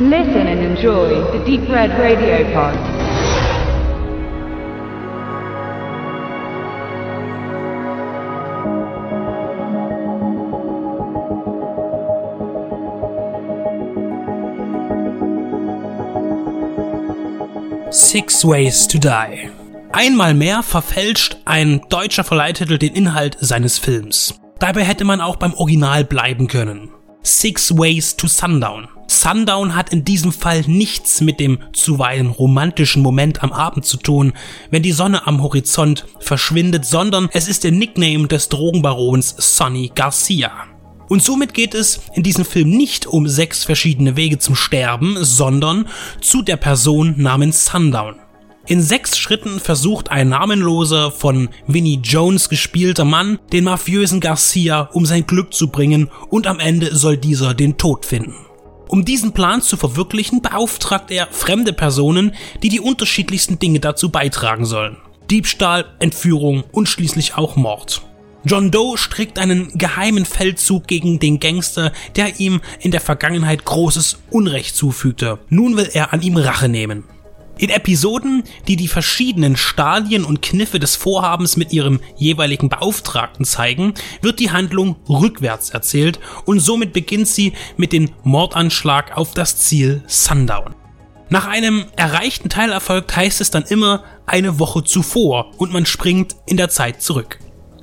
Listen and enjoy the Deep Red Radio Pod. Six Ways to Die. Einmal mehr verfälscht ein deutscher Verleihtitel den Inhalt seines Films. Dabei hätte man auch beim Original bleiben können. Six Ways to Sundown. Sundown hat in diesem Fall nichts mit dem zuweilen romantischen Moment am Abend zu tun, wenn die Sonne am Horizont verschwindet, sondern es ist der Nickname des Drogenbarons Sonny Garcia. Und somit geht es in diesem Film nicht um sechs verschiedene Wege zum Sterben, sondern zu der Person namens Sundown. In sechs Schritten versucht ein namenloser, von Vinnie Jones gespielter Mann, den mafiösen Garcia um sein Glück zu bringen und am Ende soll dieser den Tod finden. Um diesen Plan zu verwirklichen, beauftragt er fremde Personen, die die unterschiedlichsten Dinge dazu beitragen sollen. Diebstahl, Entführung und schließlich auch Mord. John Doe strickt einen geheimen Feldzug gegen den Gangster, der ihm in der Vergangenheit großes Unrecht zufügte. Nun will er an ihm Rache nehmen. In Episoden, die die verschiedenen Stadien und Kniffe des Vorhabens mit ihrem jeweiligen Beauftragten zeigen, wird die Handlung rückwärts erzählt und somit beginnt sie mit dem Mordanschlag auf das Ziel Sundown. Nach einem erreichten Teilerfolg heißt es dann immer eine Woche zuvor und man springt in der Zeit zurück.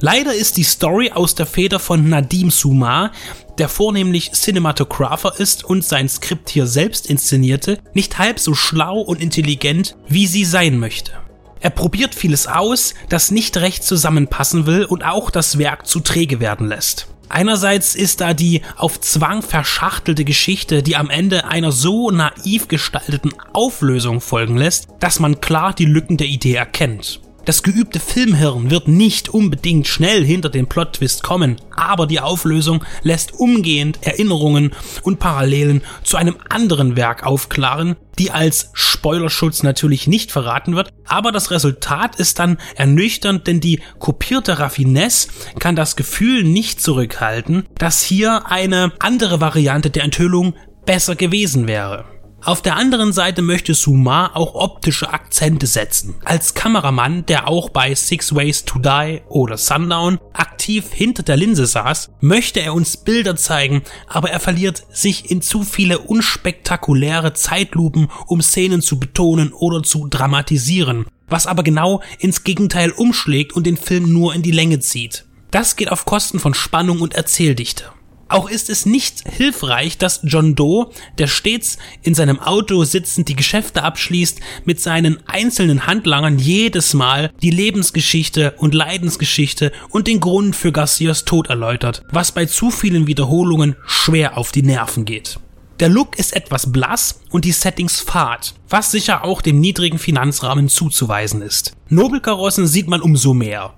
Leider ist die Story aus der Feder von Nadim Sumar, der vornehmlich Cinematographer ist und sein Skript hier selbst inszenierte, nicht halb so schlau und intelligent, wie sie sein möchte. Er probiert vieles aus, das nicht recht zusammenpassen will und auch das Werk zu träge werden lässt. Einerseits ist da die auf Zwang verschachtelte Geschichte, die am Ende einer so naiv gestalteten Auflösung folgen lässt, dass man klar die Lücken der Idee erkennt. Das geübte Filmhirn wird nicht unbedingt schnell hinter den Plot-Twist kommen, aber die Auflösung lässt umgehend Erinnerungen und Parallelen zu einem anderen Werk aufklaren, die als Spoilerschutz natürlich nicht verraten wird, aber das Resultat ist dann ernüchternd, denn die kopierte Raffinesse kann das Gefühl nicht zurückhalten, dass hier eine andere Variante der Enthüllung besser gewesen wäre. Auf der anderen Seite möchte Suma auch optische Akzente setzen. Als Kameramann, der auch bei Six Ways to Die oder Sundown aktiv hinter der Linse saß, möchte er uns Bilder zeigen, aber er verliert sich in zu viele unspektakuläre Zeitlupen, um Szenen zu betonen oder zu dramatisieren, was aber genau ins Gegenteil umschlägt und den Film nur in die Länge zieht. Das geht auf Kosten von Spannung und Erzähldichte. Auch ist es nicht hilfreich, dass John Doe, der stets in seinem Auto sitzend die Geschäfte abschließt, mit seinen einzelnen Handlangern jedes Mal die Lebensgeschichte und Leidensgeschichte und den Grund für Garcias Tod erläutert, was bei zu vielen Wiederholungen schwer auf die Nerven geht. Der Look ist etwas blass und die Settings fad, was sicher auch dem niedrigen Finanzrahmen zuzuweisen ist. Nobelkarossen sieht man umso mehr.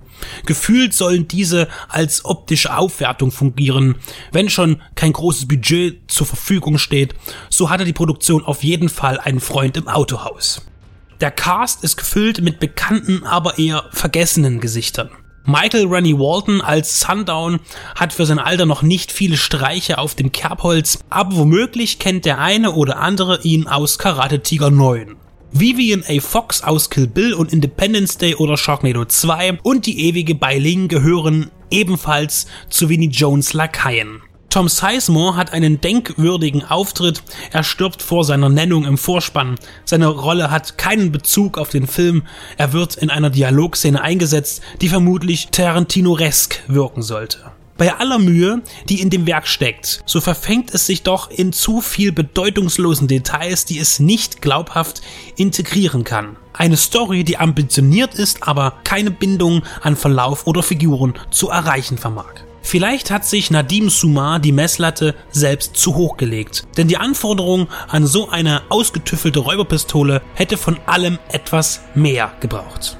Gefühlt sollen diese als optische Aufwertung fungieren. Wenn schon kein großes Budget zur Verfügung steht, so hatte die Produktion auf jeden Fall einen Freund im Autohaus. Der Cast ist gefüllt mit bekannten, aber eher vergessenen Gesichtern. Michael Rennie Walton als Sundown hat für sein Alter noch nicht viele Streiche auf dem Kerbholz, aber womöglich kennt der eine oder andere ihn aus Karate Tiger 9. Vivian A. Fox aus Kill Bill und Independence Day oder Sharknado 2 und die ewige Beiling gehören ebenfalls zu Vinnie Jones Lakaien. Tom Sizemore hat einen denkwürdigen Auftritt. Er stirbt vor seiner Nennung im Vorspann. Seine Rolle hat keinen Bezug auf den Film. Er wird in einer Dialogszene eingesetzt, die vermutlich Tarantino-resk wirken sollte. Bei aller Mühe, die in dem Werk steckt, so verfängt es sich doch in zu viel bedeutungslosen Details, die es nicht glaubhaft integrieren kann. Eine Story, die ambitioniert ist, aber keine Bindung an Verlauf oder Figuren zu erreichen vermag. Vielleicht hat sich Nadim Sumar die Messlatte selbst zu hoch gelegt, denn die Anforderung an so eine ausgetüffelte Räuberpistole hätte von allem etwas mehr gebraucht.